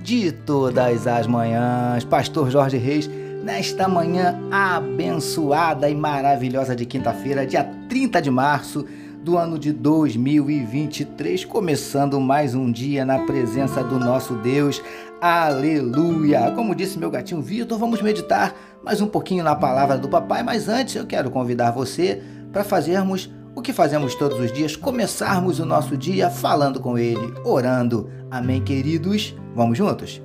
de todas as manhãs, Pastor Jorge Reis, nesta manhã abençoada e maravilhosa de quinta-feira, dia 30 de março do ano de 2023, começando mais um dia na presença do nosso Deus. Aleluia! Como disse meu gatinho Vitor, vamos meditar mais um pouquinho na palavra do papai, mas antes eu quero convidar você para fazermos o que fazemos todos os dias, começarmos o nosso dia falando com ele, orando. Amém, queridos? Vamos juntos?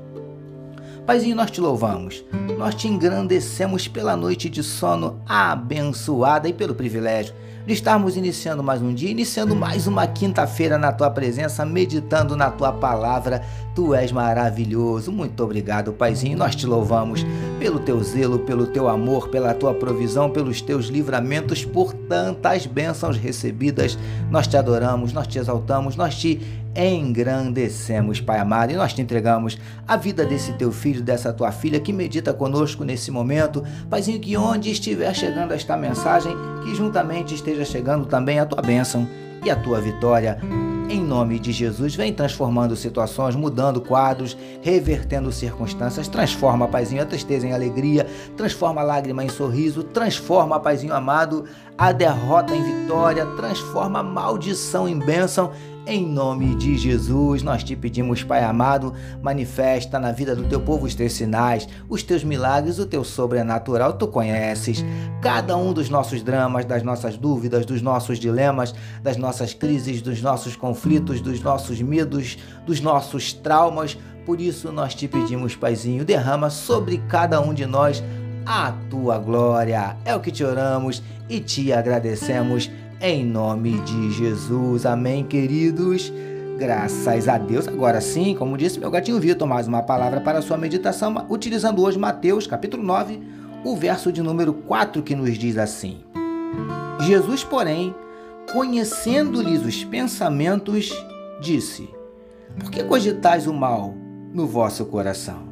Paizinho, nós te louvamos, nós te engrandecemos pela noite de sono abençoada e pelo privilégio de estarmos iniciando mais um dia, iniciando mais uma quinta-feira na tua presença, meditando na tua palavra. Tu és maravilhoso. Muito obrigado, Paizinho. Nós te louvamos pelo teu zelo, pelo teu amor, pela tua provisão, pelos teus livramentos, por tantas bênçãos recebidas. Nós te adoramos, nós te exaltamos, nós te engrandecemos, Pai amado, e nós te entregamos a vida desse teu filho, dessa tua filha que medita conosco nesse momento. Paizinho, que onde estiver chegando esta mensagem, que juntamente esteja chegando também a tua bênção e a tua vitória. Em nome de Jesus, vem transformando situações, mudando quadros, revertendo circunstâncias. Transforma, Paizinho, a tristeza em alegria, transforma a lágrima em sorriso, transforma, Paizinho amado, a derrota em vitória, transforma a maldição em bênção em nome de Jesus, nós te pedimos, Pai amado, manifesta na vida do teu povo os teus sinais, os teus milagres, o teu sobrenatural. Tu conheces cada um dos nossos dramas, das nossas dúvidas, dos nossos dilemas, das nossas crises, dos nossos conflitos, dos nossos medos, dos nossos traumas. Por isso nós te pedimos, Paizinho, derrama sobre cada um de nós a tua glória. É o que te oramos e te agradecemos em nome de Jesus. Amém, queridos. Graças a Deus. Agora sim, como disse meu gatinho Vitor, mais uma palavra para a sua meditação, utilizando hoje Mateus, capítulo 9, o verso de número 4 que nos diz assim: Jesus, porém, conhecendo-lhes os pensamentos, disse: Por que cogitais o mal no vosso coração?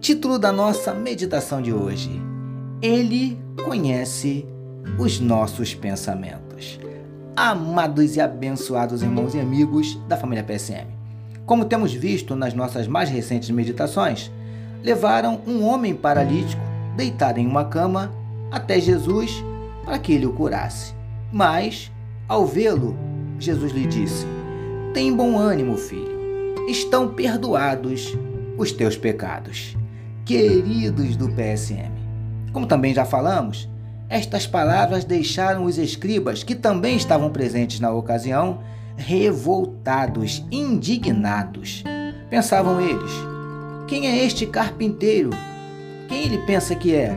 Título da nossa meditação de hoje: Ele conhece os nossos pensamentos. Amados e abençoados irmãos e amigos da família PSM. Como temos visto nas nossas mais recentes meditações, levaram um homem paralítico deitado em uma cama até Jesus para que ele o curasse. Mas, ao vê-lo, Jesus lhe disse: Tem bom ânimo, filho. Estão perdoados os teus pecados. Queridos do PSM. Como também já falamos, estas palavras deixaram os escribas, que também estavam presentes na ocasião, revoltados, indignados. Pensavam eles: quem é este carpinteiro? Quem ele pensa que é?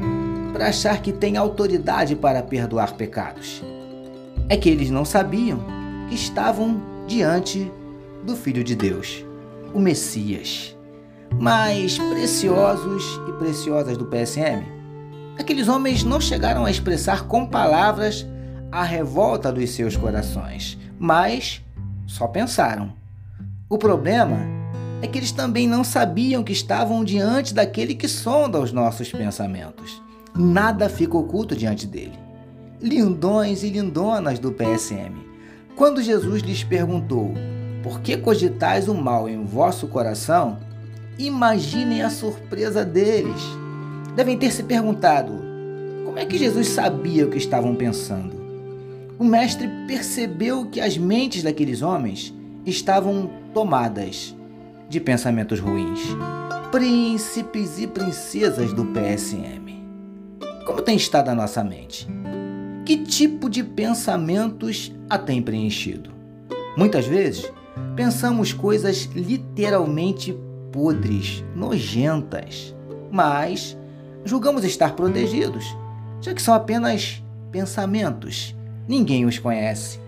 Para achar que tem autoridade para perdoar pecados. É que eles não sabiam que estavam diante do Filho de Deus, o Messias. Mas preciosos e preciosas do PSM, Aqueles homens não chegaram a expressar com palavras a revolta dos seus corações, mas só pensaram. O problema é que eles também não sabiam que estavam diante daquele que sonda os nossos pensamentos. Nada fica oculto diante dele. Lindões e lindonas do PSM. Quando Jesus lhes perguntou: Por que cogitais o mal em vosso coração? Imaginem a surpresa deles devem ter se perguntado: como é que Jesus sabia o que estavam pensando? O mestre percebeu que as mentes daqueles homens estavam tomadas de pensamentos ruins. Príncipes e princesas do PSM. Como tem estado a nossa mente? Que tipo de pensamentos a tem preenchido? Muitas vezes, pensamos coisas literalmente podres, nojentas, mas julgamos estar protegidos, já que são apenas pensamentos. Ninguém os conhece,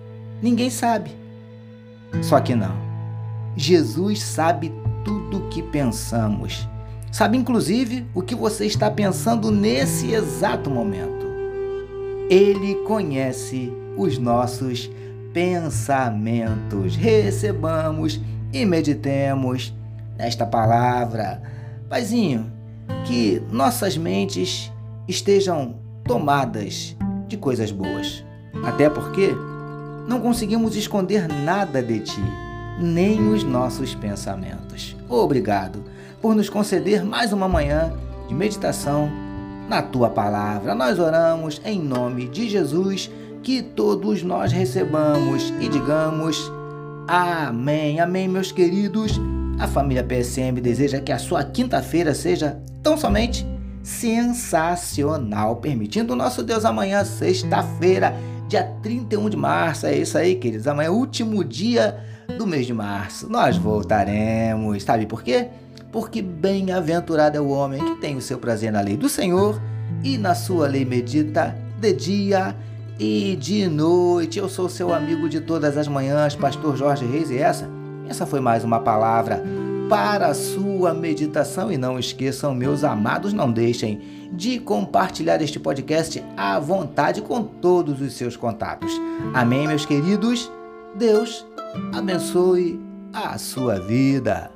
ninguém sabe. Só que não. Jesus sabe tudo o que pensamos sabe inclusive o que você está pensando nesse exato momento. Ele conhece os nossos pensamentos. Recebamos e meditemos nesta palavra. Paizinho, que nossas mentes estejam tomadas de coisas boas. Até porque não conseguimos esconder nada de ti, nem os nossos pensamentos. Obrigado por nos conceder mais uma manhã de meditação na tua palavra. Nós oramos em nome de Jesus, que todos nós recebamos e digamos amém. Amém, meus queridos. A família PSM deseja que a sua quinta-feira seja tão somente sensacional, permitindo o nosso Deus amanhã, sexta-feira, dia 31 de março. É isso aí, queridos. Amanhã é o último dia do mês de março. Nós voltaremos. Sabe por quê? Porque bem-aventurado é o homem que tem o seu prazer na lei do Senhor e na sua lei medita de dia e de noite. Eu sou seu amigo de todas as manhãs, pastor Jorge Reis, e essa, essa foi mais uma palavra para a sua meditação. E não esqueçam, meus amados, não deixem de compartilhar este podcast à vontade com todos os seus contatos. Amém, meus queridos? Deus abençoe a sua vida.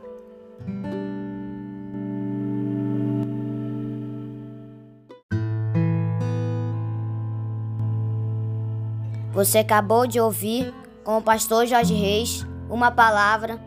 Você acabou de ouvir com o pastor Jorge Reis uma palavra